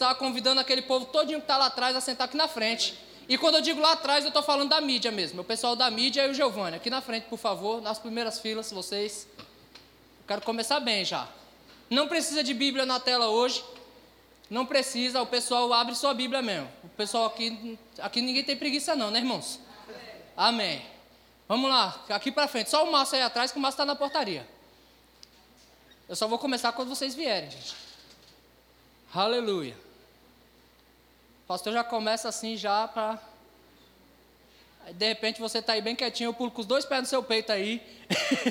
está convidando aquele povo todinho que está lá atrás a sentar aqui na frente. E quando eu digo lá atrás, eu estou falando da mídia mesmo. O pessoal da mídia e o Giovanni. Aqui na frente, por favor, nas primeiras filas, vocês. quero começar bem já. Não precisa de Bíblia na tela hoje. Não precisa, o pessoal abre sua Bíblia mesmo. O pessoal aqui, aqui ninguém tem preguiça não, né, irmãos? Amém. Vamos lá, aqui para frente. Só o Márcio aí atrás, que o Márcio está na portaria. Eu só vou começar quando vocês vierem, gente. Aleluia. Pastor já começa assim já para... De repente você está aí bem quietinho, eu pulo com os dois pés no seu peito aí.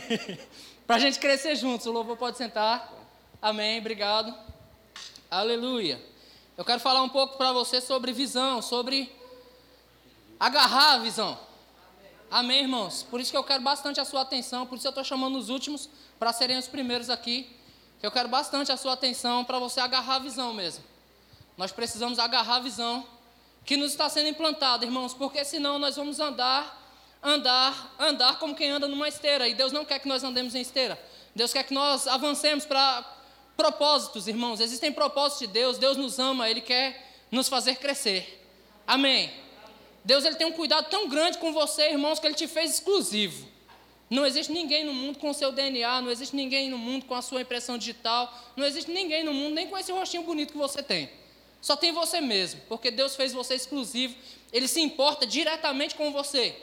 para a gente crescer juntos. O louvor pode sentar. Amém, obrigado. Aleluia. Eu quero falar um pouco para você sobre visão, sobre agarrar a visão. Amém, irmãos? Por isso que eu quero bastante a sua atenção, por isso eu estou chamando os últimos para serem os primeiros aqui. Eu quero bastante a sua atenção para você agarrar a visão mesmo. Nós precisamos agarrar a visão que nos está sendo implantada, irmãos, porque senão nós vamos andar, andar, andar como quem anda numa esteira. E Deus não quer que nós andemos em esteira. Deus quer que nós avancemos para propósitos, irmãos. Existem propósitos de Deus. Deus nos ama, Ele quer nos fazer crescer. Amém. Deus ele tem um cuidado tão grande com você, irmãos, que Ele te fez exclusivo. Não existe ninguém no mundo com o seu DNA, não existe ninguém no mundo com a sua impressão digital, não existe ninguém no mundo nem com esse rostinho bonito que você tem. Só tem você mesmo, porque Deus fez você exclusivo, Ele se importa diretamente com você.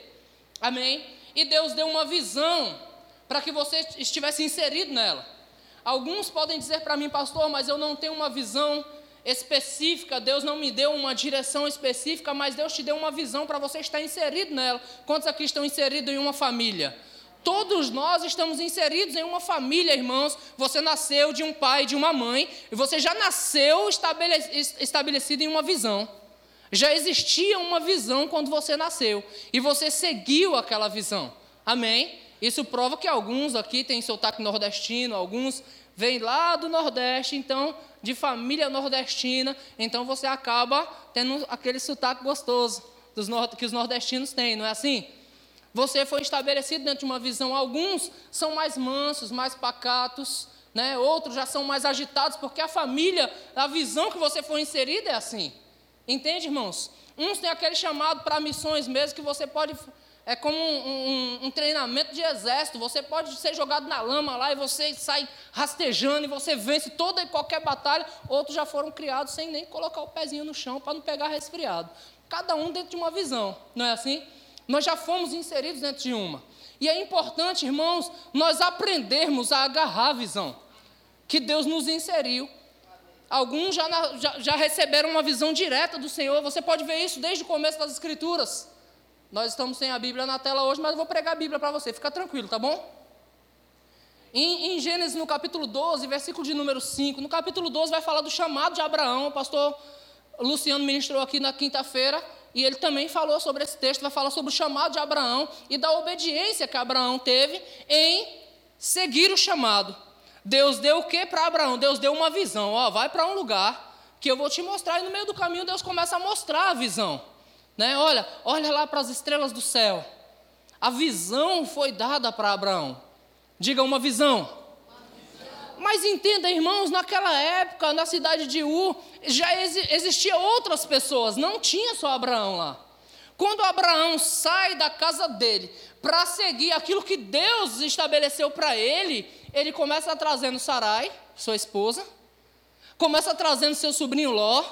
Amém? E Deus deu uma visão para que você estivesse inserido nela. Alguns podem dizer para mim, pastor, mas eu não tenho uma visão específica, Deus não me deu uma direção específica, mas Deus te deu uma visão para você estar inserido nela. Quantos aqui estão inseridos em uma família? Todos nós estamos inseridos em uma família, irmãos. Você nasceu de um pai e de uma mãe, e você já nasceu estabelecido em uma visão. Já existia uma visão quando você nasceu, e você seguiu aquela visão. Amém? Isso prova que alguns aqui têm sotaque nordestino, alguns vêm lá do Nordeste, então, de família nordestina, então você acaba tendo aquele sotaque gostoso que os nordestinos têm, não é assim? Você foi estabelecido dentro de uma visão. Alguns são mais mansos, mais pacatos, né? outros já são mais agitados, porque a família, a visão que você foi inserido é assim. Entende, irmãos? Uns têm aquele chamado para missões mesmo, que você pode é como um, um, um, treinamento de exército. Você pode ser jogado na lama lá e você sai rastejando e você vence toda e qualquer batalha. Outros já foram criados sem nem colocar o pezinho no chão para não pegar resfriado. Cada um dentro de uma visão, não é assim? Nós já fomos inseridos dentro de uma. E é importante, irmãos, nós aprendermos a agarrar a visão que Deus nos inseriu. Alguns já, já, já receberam uma visão direta do Senhor. Você pode ver isso desde o começo das Escrituras. Nós estamos sem a Bíblia na tela hoje, mas eu vou pregar a Bíblia para você, fica tranquilo, tá bom? Em, em, Gênesis, no capítulo 12, versículo de número 5, no capítulo 12 vai falar do chamado de Abraão. O pastor Luciano ministrou aqui na quinta-feira, e ele também falou sobre esse texto, vai falar sobre o chamado de Abraão e da obediência que Abraão teve em seguir o chamado. Deus deu o que para Abraão? Deus deu uma visão. Ó, vai para um lugar que eu vou te mostrar, e no meio do caminho Deus começa a mostrar a visão. Né? Olha, olha lá para as estrelas do céu. A visão foi dada para Abraão. Diga uma visão. Mas entenda, irmãos, naquela época, na cidade de U, já existia outras pessoas, não tinha só Abraão lá. Quando Abraão sai da casa dele para seguir aquilo que Deus estabeleceu para ele, ele começa trazendo Sarai, sua esposa, começa trazendo seu sobrinho Ló,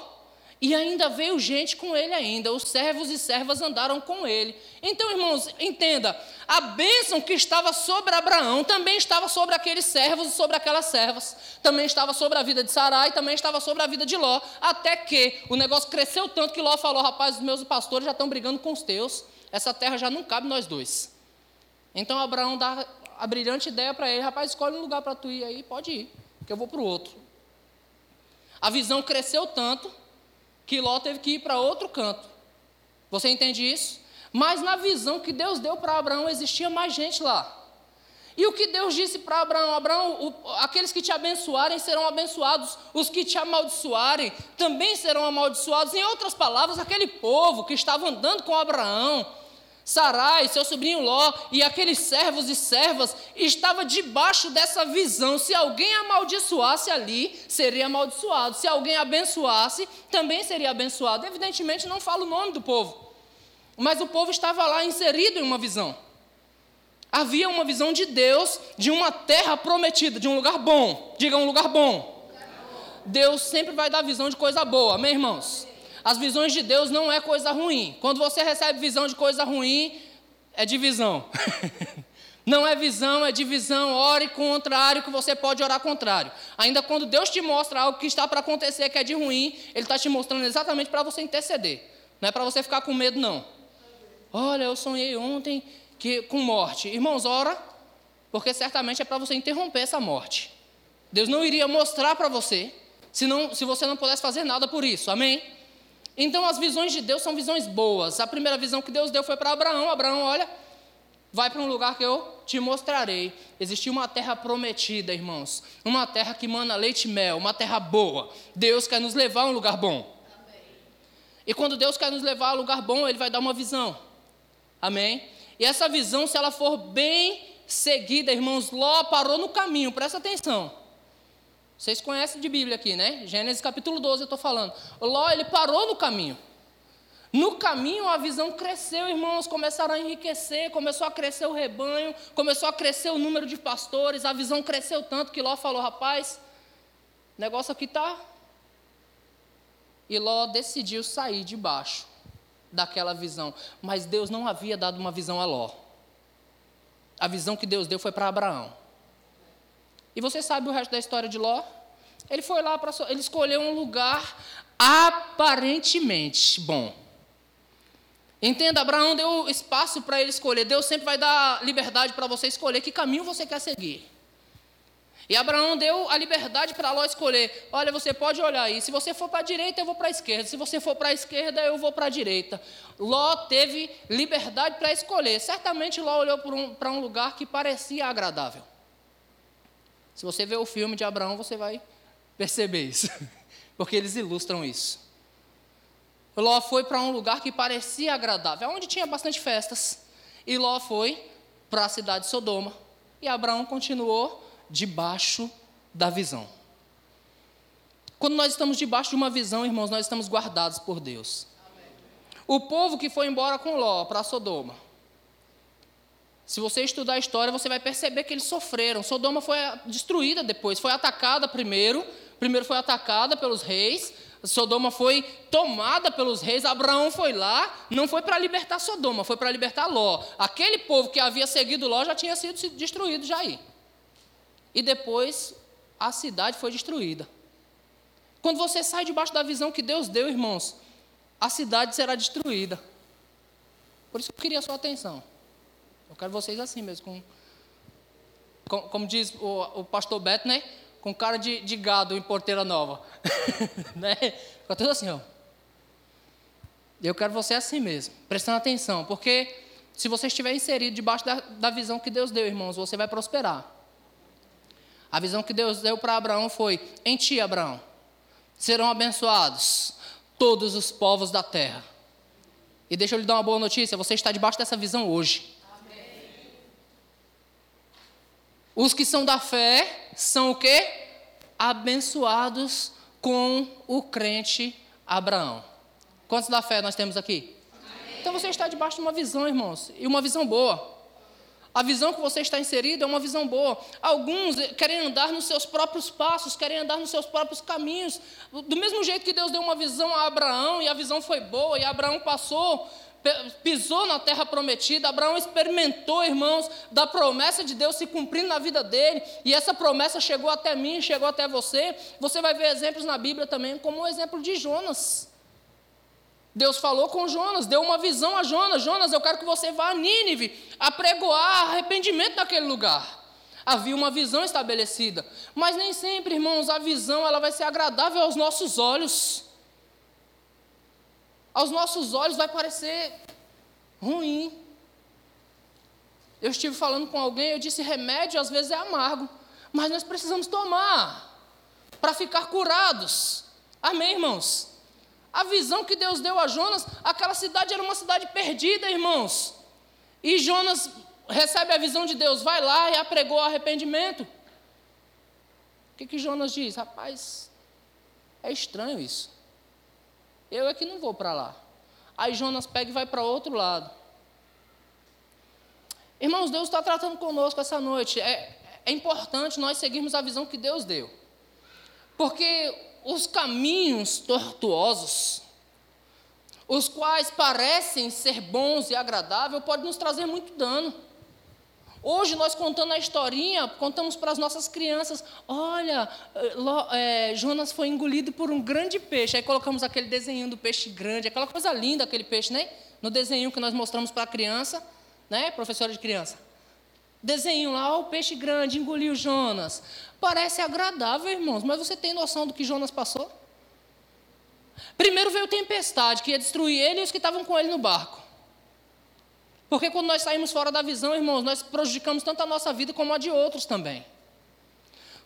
e ainda veio gente com ele ainda, os servos e servas andaram com ele. Então, irmãos, entenda, a bênção que estava sobre Abraão também estava sobre aqueles servos e sobre aquelas servas. Também estava sobre a vida de Sarai, também estava sobre a vida de Ló. Até que o negócio cresceu tanto que Ló falou, rapaz, os meus pastores já estão brigando com os teus. Essa terra já não cabe nós dois. Então Abraão dá a brilhante ideia para ele, rapaz, escolhe um lugar para tu ir aí, pode ir, que eu vou para o outro. A visão cresceu tanto que Ló teve que ir para outro canto. Você entende isso? Mas na visão que Deus deu para Abraão, existia mais gente lá. E o que Deus disse para Abraão? Abraão, o, aqueles que te abençoarem serão abençoados, os que te amaldiçoarem também serão amaldiçoados. Em outras palavras, aquele povo que estava andando com Abraão, Sarai, seu sobrinho Ló e aqueles servos e servas estavam debaixo dessa visão. Se alguém amaldiçoasse ali, seria amaldiçoado. Se alguém abençoasse, também seria abençoado. Evidentemente, não fala o nome do povo, mas o povo estava lá inserido em uma visão. Havia uma visão de Deus, de uma terra prometida, de um lugar bom. Diga um lugar bom. Deus sempre vai dar visão de coisa boa, amém, irmãos? As visões de Deus não é coisa ruim. Quando você recebe visão de coisa ruim, é divisão. não é visão, é divisão. Ore contrário, que você pode orar contrário. Ainda quando Deus te mostra algo que está para acontecer que é de ruim, Ele está te mostrando exatamente para você interceder. Não é para você ficar com medo, não. Olha, eu sonhei ontem que com morte. Irmãos, ora, porque certamente é para você interromper essa morte. Deus não iria mostrar para você se, não, se você não pudesse fazer nada por isso. Amém? Então as visões de Deus são visões boas. A primeira visão que Deus deu foi para Abraão. Abraão, olha, vai para um lugar que eu te mostrarei. Existia uma terra prometida, irmãos. Uma terra que mana leite e mel, uma terra boa. Deus quer nos levar a um lugar bom. Amém. E quando Deus quer nos levar a um lugar bom, Ele vai dar uma visão. Amém? E essa visão, se ela for bem seguida, irmãos, Ló parou no caminho, presta atenção. Vocês conhecem de Bíblia aqui, né? Gênesis capítulo 12 eu estou falando. Ló, ele parou no caminho. No caminho a visão cresceu, irmãos, começaram a enriquecer, começou a crescer o rebanho, começou a crescer o número de pastores, a visão cresceu tanto que Ló falou, rapaz, negócio aqui tá. E Ló decidiu sair de baixo daquela visão, mas Deus não havia dado uma visão a Ló. A visão que Deus deu foi para Abraão. E você sabe o resto da história de Ló? Ele foi lá para. Ele escolheu um lugar aparentemente bom. Entenda, Abraão deu espaço para ele escolher. Deus sempre vai dar liberdade para você escolher que caminho você quer seguir. E Abraão deu a liberdade para Ló escolher. Olha, você pode olhar aí. Se você for para a direita, eu vou para a esquerda. Se você for para a esquerda, eu vou para a direita. Ló teve liberdade para escolher. Certamente Ló olhou para um, um lugar que parecia agradável. Se você ver o filme de Abraão, você vai perceber isso, porque eles ilustram isso. Ló foi para um lugar que parecia agradável, onde tinha bastante festas. E Ló foi para a cidade de Sodoma. E Abraão continuou debaixo da visão. Quando nós estamos debaixo de uma visão, irmãos, nós estamos guardados por Deus. O povo que foi embora com Ló para Sodoma, se você estudar a história, você vai perceber que eles sofreram. Sodoma foi destruída depois, foi atacada primeiro. Primeiro foi atacada pelos reis. Sodoma foi tomada pelos reis. Abraão foi lá, não foi para libertar Sodoma, foi para libertar Ló. Aquele povo que havia seguido Ló já tinha sido destruído já aí. E depois a cidade foi destruída. Quando você sai debaixo da visão que Deus deu, irmãos, a cidade será destruída. Por isso eu queria a sua atenção. Eu quero vocês assim mesmo, com, com como diz o, o, pastor Beto, né? Com cara de, de gado em porteira nova. né? Fica tudo assim, ó. Eu quero você assim mesmo, prestando atenção, porque se você estiver inserido debaixo da, da visão que Deus deu, irmãos, você vai prosperar. A visão que Deus deu para Abraão foi: em ti, Abraão, serão abençoados todos os povos da terra. E deixa eu lhe dar uma boa notícia: você está debaixo dessa visão hoje. Os que são da fé são o quê? Abençoados com o crente Abraão. Quantos da fé nós temos aqui? Amém. Então você está debaixo de uma visão, irmãos, e uma visão boa. A visão que você está inserido é uma visão boa. Alguns querem andar nos seus próprios passos, querem andar nos seus próprios caminhos. Do mesmo jeito que Deus deu uma visão a Abraão, e a visão foi boa, e Abraão passou pisou na terra prometida, Abraão experimentou, irmãos, da promessa de Deus se cumprindo na vida dele, e essa promessa chegou até mim, chegou até você. Você vai ver exemplos na Bíblia também, como o exemplo de Jonas. Deus falou com Jonas, deu uma visão a Jonas: Jonas, eu quero que você vá a Nínive, apregoar arrependimento naquele lugar. Havia uma visão estabelecida, mas nem sempre, irmãos, a visão ela vai ser agradável aos nossos olhos aos nossos olhos vai parecer ruim. Eu estive falando com alguém, eu disse: remédio às vezes é amargo, mas nós precisamos tomar para ficar curados. Amém, irmãos? A visão que Deus deu a Jonas, aquela cidade era uma cidade perdida, irmãos. E Jonas recebe a visão de Deus, vai lá e apregou arrependimento. O que, que Jonas diz? Rapaz, é estranho isso. Eu é que não vou para lá. Aí Jonas pega e vai para outro lado. Irmãos, Deus está tratando conosco essa noite. É, é importante nós seguirmos a visão que Deus deu. Porque os caminhos tortuosos, os quais parecem ser bons e agradáveis, podem nos trazer muito dano. Hoje nós contando a historinha, contamos para as nossas crianças: olha, é, Jonas foi engolido por um grande peixe. Aí colocamos aquele desenho do peixe grande, aquela coisa linda, aquele peixe, né? No desenho que nós mostramos para a criança, né, professora de criança. Desenho lá, ó, o peixe grande engoliu Jonas. Parece agradável, irmãos, mas você tem noção do que Jonas passou? Primeiro veio tempestade, que ia destruir ele e os que estavam com ele no barco. Porque quando nós saímos fora da visão, irmãos, nós prejudicamos tanto a nossa vida como a de outros também.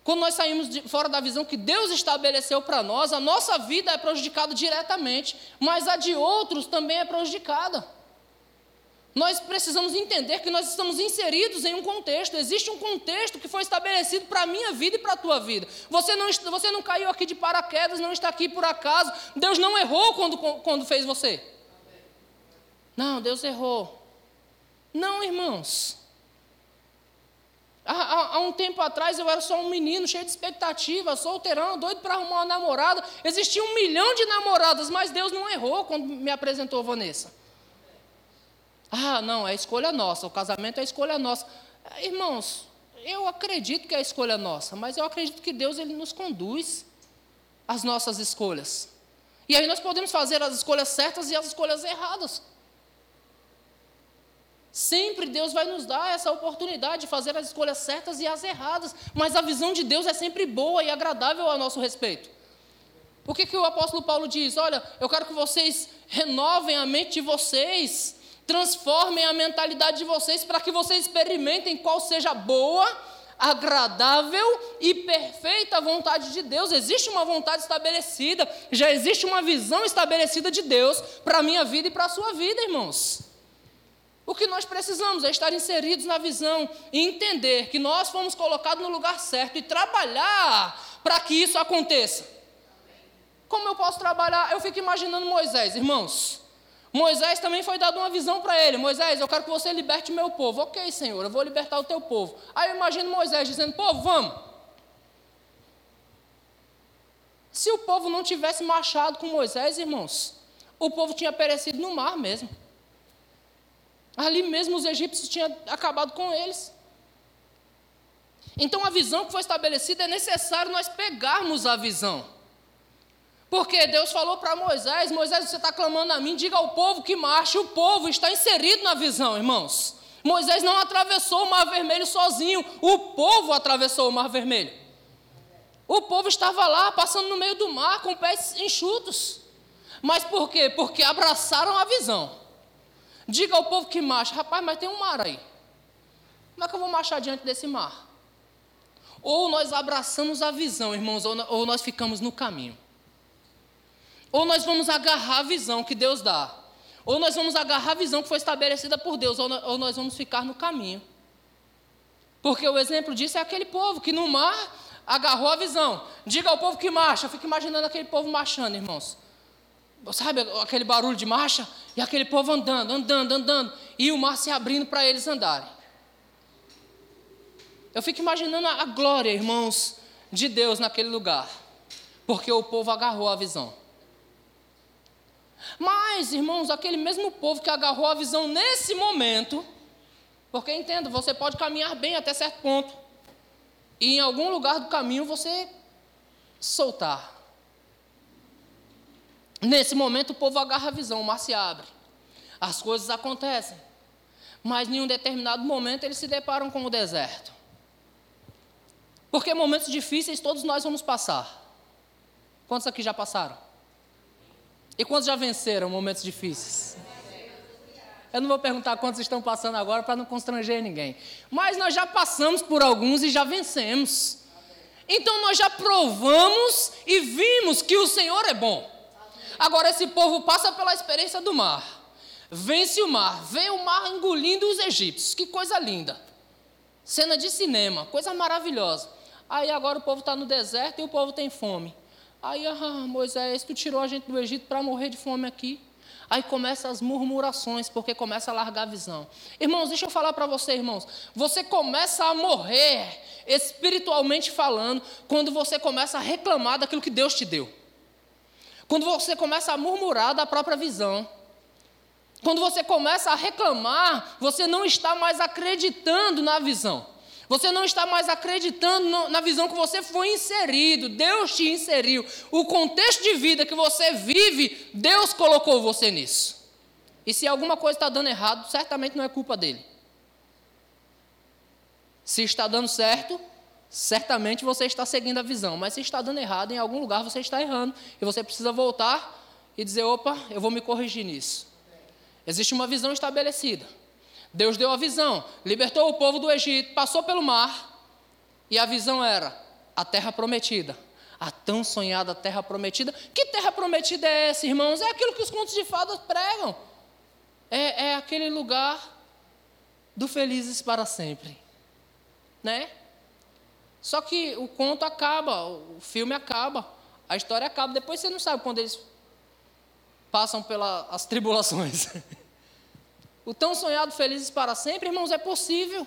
Quando nós saímos de, fora da visão que Deus estabeleceu para nós, a nossa vida é prejudicada diretamente, mas a de outros também é prejudicada. Nós precisamos entender que nós estamos inseridos em um contexto. Existe um contexto que foi estabelecido para a minha vida e para a tua vida. Você não, você não caiu aqui de paraquedas, não está aqui por acaso. Deus não errou quando, quando fez você. Não, Deus errou. Não, irmãos. Há, há, há, um tempo atrás eu era só um menino cheio de expectativa, solteirão, doido para arrumar uma namorada. Existia um milhão de namoradas, mas Deus não errou quando me apresentou Vanessa. Ah, não, é escolha nossa, o casamento é escolha nossa. Irmãos, eu acredito que é escolha nossa, mas eu acredito que Deus ele nos conduz às nossas escolhas. E aí nós podemos fazer as escolhas certas e as escolhas erradas. Sempre Deus vai nos dar essa oportunidade de fazer as escolhas certas e as erradas, mas a visão de Deus é sempre boa e agradável a nosso respeito. Por que, que o apóstolo Paulo diz: Olha, eu quero que vocês renovem a mente de vocês, transformem a mentalidade de vocês para que vocês experimentem qual seja a boa, agradável e perfeita vontade de Deus. Existe uma vontade estabelecida, já existe uma visão estabelecida de Deus para a minha vida e para a sua vida, irmãos. O que nós precisamos é estar inseridos na visão e entender que nós fomos colocados no lugar certo e trabalhar para que isso aconteça. Como eu posso trabalhar? Eu fico imaginando Moisés, irmãos. Moisés também foi dado uma visão para ele. Moisés, eu quero que você liberte meu povo. Ok, Senhor, eu vou libertar o teu povo. Aí eu imagino Moisés dizendo: povo, vamos. Se o povo não tivesse marchado com Moisés, irmãos, o povo tinha perecido no mar mesmo. Ali mesmo os egípcios tinham acabado com eles. Então a visão que foi estabelecida é necessário nós pegarmos a visão. Porque Deus falou para Moisés: Moisés, você está clamando a mim, diga ao povo que marche. O povo está inserido na visão, irmãos. Moisés não atravessou o Mar Vermelho sozinho, o povo atravessou o Mar Vermelho. O povo estava lá, passando no meio do mar, com pés enxutos. Mas por quê? Porque abraçaram a visão. Diga ao povo que marcha, rapaz, mas tem um mar aí. Como é que eu vou marchar diante desse mar? Ou nós abraçamos a visão, irmãos, ou nós ficamos no caminho. Ou nós vamos agarrar a visão que Deus dá. Ou nós vamos agarrar a visão que foi estabelecida por Deus, ou nós vamos ficar no caminho. Porque o exemplo disso é aquele povo que no mar agarrou a visão. Diga ao povo que marcha. Eu fico imaginando aquele povo marchando, irmãos. Sabe aquele barulho de marcha? E aquele povo andando, andando, andando. E o mar se abrindo para eles andarem. Eu fico imaginando a glória, irmãos, de Deus naquele lugar. Porque o povo agarrou a visão. Mas, irmãos, aquele mesmo povo que agarrou a visão nesse momento, porque entenda, você pode caminhar bem até certo ponto, e em algum lugar do caminho você soltar. Nesse momento o povo agarra a visão, o mar se abre. As coisas acontecem. Mas em um determinado momento eles se deparam com o deserto. Porque momentos difíceis todos nós vamos passar. Quantos aqui já passaram? E quantos já venceram momentos difíceis? Eu não vou perguntar quantos estão passando agora para não constranger ninguém. Mas nós já passamos por alguns e já vencemos. Então nós já provamos e vimos que o Senhor é bom. Agora, esse povo passa pela experiência do mar, Vence o mar, vem o mar engolindo os egípcios. Que coisa linda. Cena de cinema, coisa maravilhosa. Aí agora o povo está no deserto e o povo tem fome. Aí, ah, Moisés, tu tirou a gente do Egito para morrer de fome aqui. Aí começam as murmurações, porque começa a largar a visão. Irmãos, deixa eu falar para você, irmãos. Você começa a morrer, espiritualmente falando, quando você começa a reclamar daquilo que Deus te deu. Quando você começa a murmurar da própria visão. Quando você começa a reclamar, você não está mais acreditando na visão. Você não está mais acreditando na visão que você foi inserido. Deus te inseriu. O contexto de vida que você vive, Deus colocou você nisso. E se alguma coisa está dando errado, certamente não é culpa dele. Se está dando certo, certamente você está seguindo a visão. Mas se está dando errado, em algum lugar você está errando. E você precisa voltar e dizer: opa, eu vou me corrigir nisso. Existe uma visão estabelecida. Deus deu a visão, libertou o povo do Egito, passou pelo mar, e a visão era a terra prometida. A tão sonhada terra prometida. Que terra prometida é essa, irmãos? É aquilo que os contos de fadas pregam. É, é aquele lugar do felizes para sempre. Né? Só que o conto acaba, o filme acaba, a história acaba. Depois você não sabe quando eles passam pelas tribulações. O tão sonhado felizes para sempre, irmãos, é possível.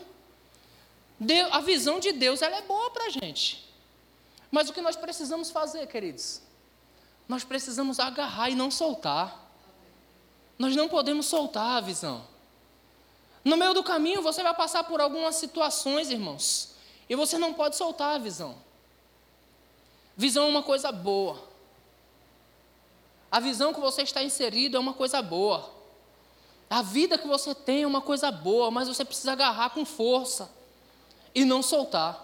Deus, a visão de Deus ela é boa para a gente. Mas o que nós precisamos fazer, queridos? Nós precisamos agarrar e não soltar. Nós não podemos soltar a visão. No meio do caminho você vai passar por algumas situações, irmãos, e você não pode soltar a visão. Visão é uma coisa boa. A visão que você está inserido é uma coisa boa. A vida que você tem é uma coisa boa, mas você precisa agarrar com força e não soltar.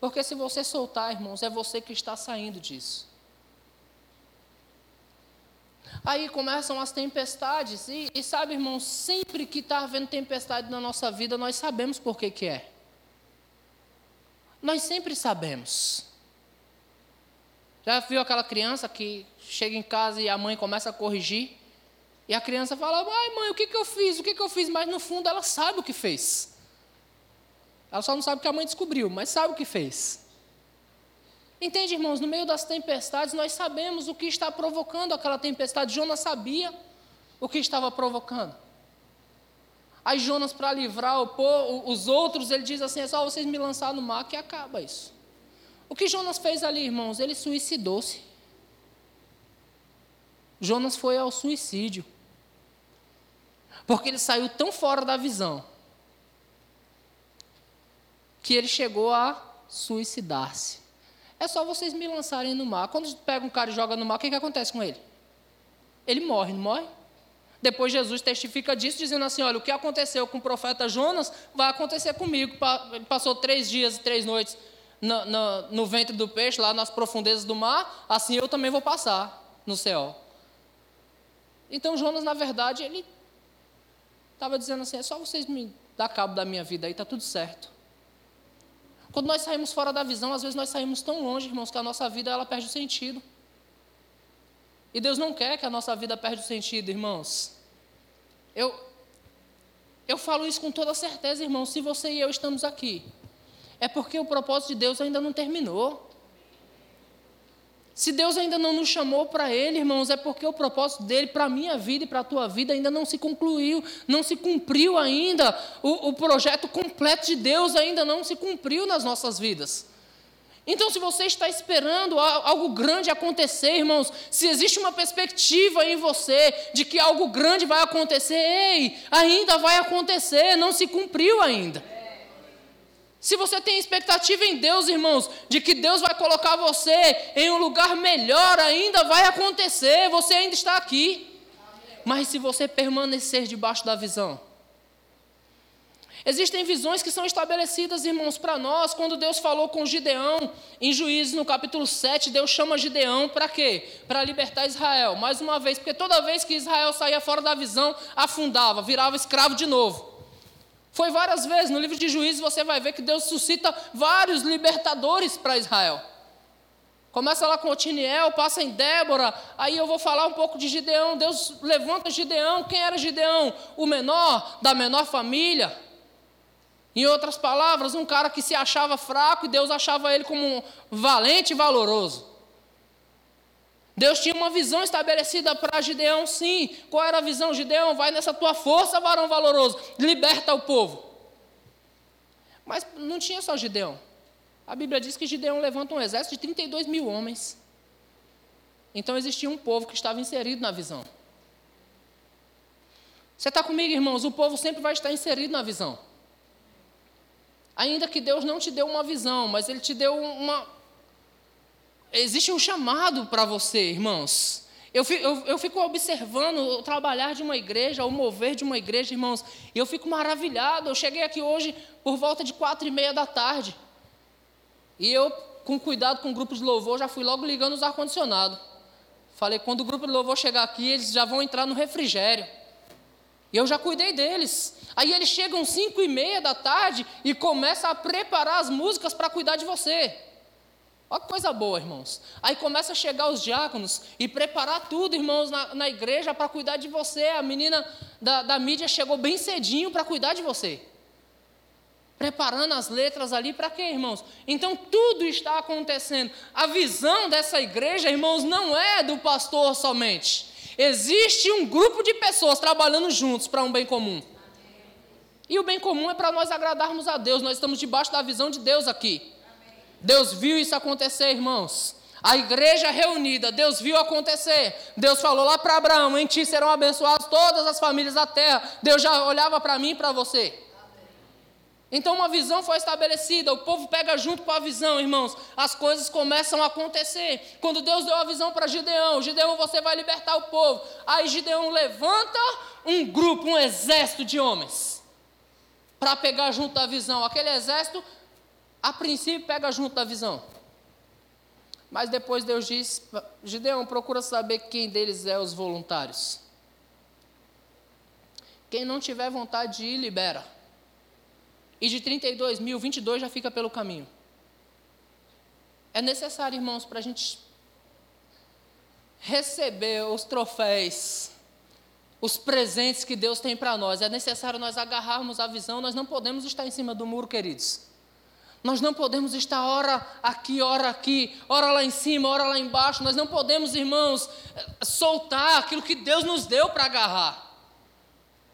Porque se você soltar, irmãos, é você que está saindo disso. Aí começam as tempestades, e, e sabe, irmãos, sempre que está havendo tempestade na nossa vida, nós sabemos por que, que é. Nós sempre sabemos. Já viu aquela criança que chega em casa e a mãe começa a corrigir? E a criança fala, ai mãe, o que, que eu fiz? O que, que eu fiz? Mas no fundo ela sabe o que fez. Ela só não sabe o que a mãe descobriu, mas sabe o que fez. Entende, irmãos? No meio das tempestades, nós sabemos o que está provocando aquela tempestade. Jonas sabia o que estava provocando. Aí Jonas, para livrar o, os outros, ele diz assim: é só vocês me lançar no mar que acaba isso. O que Jonas fez ali, irmãos? Ele suicidou-se. Jonas foi ao suicídio. Porque ele saiu tão fora da visão que ele chegou a suicidar-se. É só vocês me lançarem no mar. Quando pega um cara e joga no mar, o que, que acontece com ele? Ele morre, não morre? Depois Jesus testifica disso, dizendo assim: olha, o que aconteceu com o profeta Jonas vai acontecer comigo. Ele passou três dias e três noites no, no, no ventre do peixe, lá nas profundezas do mar, assim eu também vou passar no céu. Então Jonas, na verdade, ele Estava dizendo assim: é só vocês me dar cabo da minha vida aí, está tudo certo. Quando nós saímos fora da visão, às vezes nós saímos tão longe, irmãos, que a nossa vida ela perde o sentido. E Deus não quer que a nossa vida perca o sentido, irmãos. Eu, eu falo isso com toda certeza, irmãos. Se você e eu estamos aqui, é porque o propósito de Deus ainda não terminou. Se Deus ainda não nos chamou para Ele, irmãos, é porque o propósito dele para a minha vida e para a tua vida ainda não se concluiu, não se cumpriu ainda. O, o, projeto completo de Deus ainda não se cumpriu nas nossas vidas. Então, se você está esperando algo grande acontecer, irmãos, se existe uma perspectiva em você de que algo grande vai acontecer, ei, ainda vai acontecer, não se cumpriu ainda. Se você tem expectativa em Deus, irmãos, de que Deus vai colocar você em um lugar melhor, ainda vai acontecer, você ainda está aqui. Mas se você permanecer debaixo da visão, Existem visões que são estabelecidas, irmãos, para nós, quando Deus falou com Gideão, em Juízes, no capítulo 7, Deus chama Gideão para quê? Para libertar Israel. Mais uma vez, porque toda vez que Israel saía fora da visão, afundava, virava escravo de novo. Foi várias vezes, no livro de Juízes você vai ver que Deus suscita vários libertadores para Israel. Começa lá com Otiniel, passa em Débora, aí eu vou falar um pouco de Gideão. Deus levanta Gideão. Quem era Gideão? O menor da menor família. Em outras palavras, um cara que se achava fraco e Deus achava ele como um valente e valoroso. Deus tinha uma visão estabelecida para Gideão, sim. Qual era a visão, Gideão? Vai nessa tua força, varão valoroso, liberta o povo. Mas não tinha só Gideão. A Bíblia diz que Gideão levanta um exército de 32 mil homens. Então existia um povo que estava inserido na visão. Você está comigo, irmãos? O povo sempre vai estar inserido na visão. Ainda que Deus não te deu uma visão, mas Ele te deu uma. Existe um chamado para você, irmãos. Eu fico, eu, eu fico, observando o trabalhar de uma igreja, o mover de uma igreja, irmãos, e eu fico maravilhado. Eu cheguei aqui hoje por volta de quatro e meia da tarde. E eu, com cuidado com o grupo de louvor, já fui logo ligando os ar-condicionado. Falei, quando o grupo de louvor chegar aqui, eles já vão entrar no refrigério. E eu já cuidei deles. Aí eles chegam cinco e meia da tarde e começam a preparar as músicas para cuidar de você. Olha que coisa boa, irmãos. Aí começa a chegar os diáconos e preparar tudo, irmãos, na, na igreja para cuidar de você. A menina da, da mídia chegou bem cedinho para cuidar de você preparando as letras ali para quê, irmãos? Então tudo está acontecendo. A visão dessa igreja, irmãos, não é do pastor somente. Existe um grupo de pessoas trabalhando juntos para um bem comum. E o bem comum é para nós agradarmos a Deus. Nós estamos debaixo da visão de Deus aqui. Deus viu isso acontecer, irmãos. A igreja reunida, Deus viu acontecer. Deus falou lá para Abraão: em ti serão abençoadas todas as famílias da terra. Deus já olhava para mim e para você. Então uma visão foi estabelecida, o povo pega junto com a visão, irmãos, as coisas começam a acontecer. Quando Deus deu a visão para Gideão, Gideão, você vai libertar o povo. Aí Gideão levanta um grupo, um exército de homens, para pegar junto da visão. Aquele exército, a princípio, pega junto da visão. Mas depois Deus diz: Gideão, procura saber quem deles é os voluntários. Quem não tiver vontade de ir, libera. E de 32 mil, 22 já fica pelo caminho. É necessário, irmãos, para a gente receber os troféus, os presentes que Deus tem para nós. É necessário nós agarrarmos a visão, nós não podemos estar em cima do muro, queridos. Nós não podemos estar hora aqui, hora aqui, hora lá em cima, hora lá embaixo. Nós não podemos, irmãos, soltar aquilo que Deus nos deu para agarrar.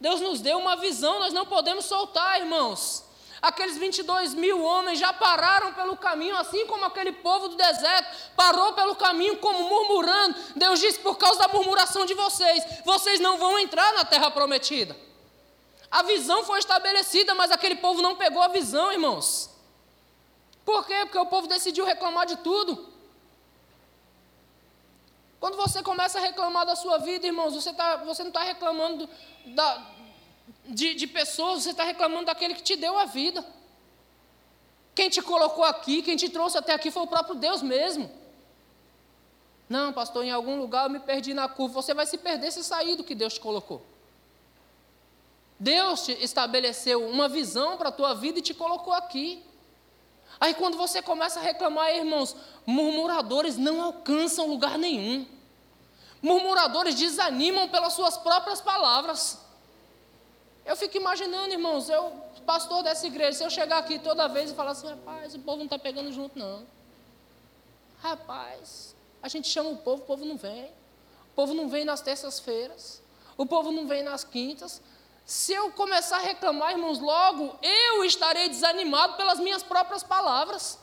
Deus nos deu uma visão, nós não podemos soltar, irmãos. Aqueles 22 mil homens já pararam pelo caminho, assim como aquele povo do deserto parou pelo caminho, como murmurando. Deus disse: por causa da murmuração de vocês, vocês não vão entrar na terra prometida. A visão foi estabelecida, mas aquele povo não pegou a visão, irmãos. Por quê? Porque o povo decidiu reclamar de tudo. Quando você começa a reclamar da sua vida, irmãos, você, tá, você não está reclamando da, de, de pessoas, você está reclamando daquele que te deu a vida. Quem te colocou aqui, quem te trouxe até aqui foi o próprio Deus mesmo. Não, pastor, em algum lugar eu me perdi na curva. Você vai se perder se sair do que Deus te colocou. Deus te estabeleceu uma visão para a tua vida e te colocou aqui. Aí quando você começa a reclamar, irmãos, murmuradores não alcançam lugar nenhum. Murmuradores desanimam pelas suas próprias palavras. Eu fico imaginando, irmãos, eu, pastor dessa igreja, se eu chegar aqui toda vez e falar assim, rapaz, o povo não está pegando junto, não. Rapaz, a gente chama o povo, o povo não vem. O povo não vem nas terças-feiras. O povo não vem nas quintas. Se eu começar a reclamar, irmãos, logo eu estarei desanimado pelas minhas próprias palavras.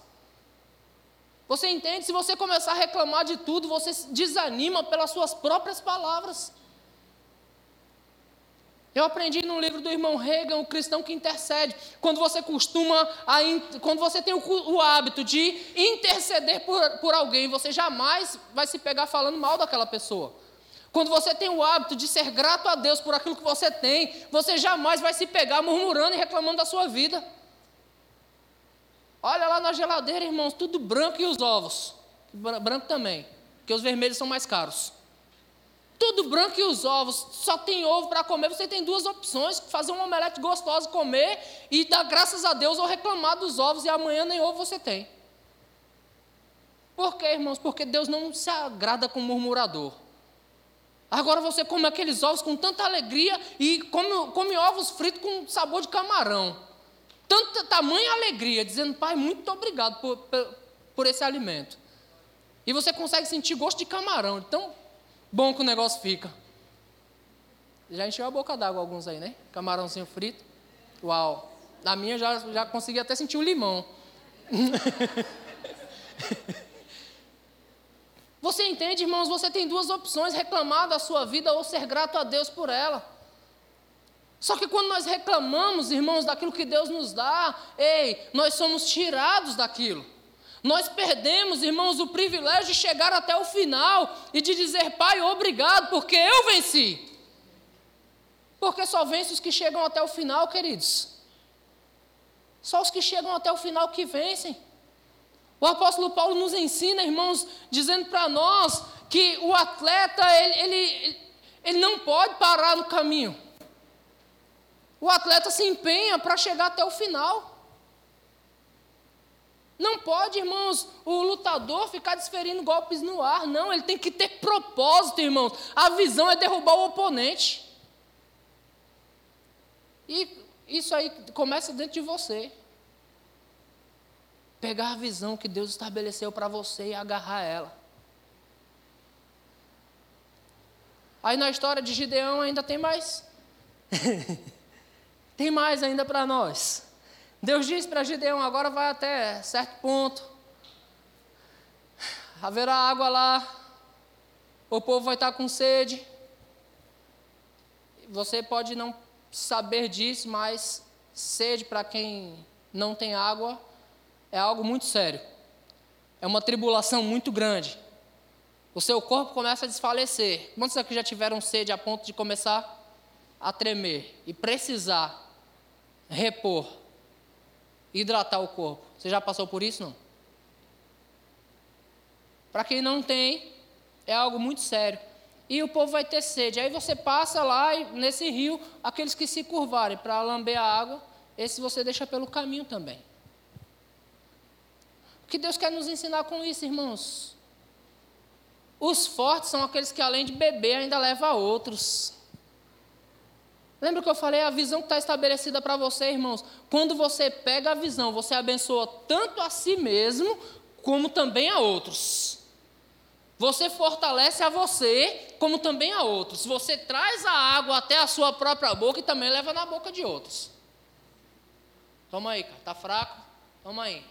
Você entende? Se você começar a reclamar de tudo, você desanima pelas suas próprias palavras. Eu aprendi no livro do irmão Reagan, o cristão que intercede. Quando você costuma, a, quando você tem o, o, hábito de interceder por, por alguém, você jamais vai se pegar falando mal daquela pessoa. Quando você tem o hábito de ser grato a Deus por aquilo que você tem, você jamais vai se pegar murmurando e reclamando da sua vida. Olha lá na geladeira, irmãos, tudo branco e os ovos. Branco também, porque os vermelhos são mais caros. Tudo branco e os ovos, só tem ovo para comer. Você tem duas opções: fazer um omelete gostoso, comer e dar graças a Deus ou reclamar dos ovos, e amanhã nem ovo você tem. Por quê, irmãos? Porque Deus não se agrada com murmurador. Agora você come aqueles ovos com tanta alegria e come, come ovos fritos com sabor de camarão. Tanta tamanha alegria, dizendo, Pai, muito obrigado por, por, por esse alimento. E você consegue sentir gosto de camarão, tão bom que o negócio fica. Já encheu a boca d'água alguns aí, né? Camarãozinho frito. Uau! Na minha já, já consegui até sentir o limão. Você entende, irmãos? Você tem duas opções: reclamar da sua vida ou ser grato a Deus por ela. Só que quando nós reclamamos, irmãos, daquilo que Deus nos dá, ei, nós somos tirados daquilo. Nós perdemos, irmãos, o privilégio de chegar até o final e de dizer, Pai, obrigado, porque eu venci. Porque só vence os que chegam até o final, queridos. Só os que chegam até o final que vencem. O apóstolo Paulo nos ensina, irmãos, dizendo para nós que o atleta, ele, ele, ele não pode parar no caminho. O atleta se empenha para chegar até o final. Não pode, irmãos, o lutador ficar desferindo golpes no ar, não. Ele tem que ter propósito, irmãos. A visão é derrubar o oponente. E isso aí começa dentro de você. Pegar a visão que Deus estabeleceu para você e agarrar ela. Aí na história de Gideão ainda tem mais. tem mais ainda para nós. Deus disse para Gideão: agora vai até certo ponto. Haverá água lá. O povo vai estar com sede. Você pode não saber disso, mas sede para quem não tem água é algo muito sério. É uma tribulação muito grande. O seu corpo começa a desfalecer. Quantos aqui já tiveram sede a ponto de começar a tremer e precisar repor, hidratar o corpo? Você já passou por isso, não? Para quem não tem, é algo muito sério. E o povo vai ter sede. Aí você passa lá nesse rio, aqueles que se curvarem para lamber a água, esse você deixa pelo caminho também. O que Deus quer nos ensinar com isso, irmãos? Os fortes são aqueles que, além de beber, ainda levam outros. Lembra que eu falei a visão que está estabelecida para você, irmãos? Quando você pega a visão, você abençoa tanto a si mesmo, como também a outros. Você fortalece a você, como também a outros. Você traz a água até a sua própria boca e também leva na boca de outros. Toma aí, cara. Está fraco? Toma aí.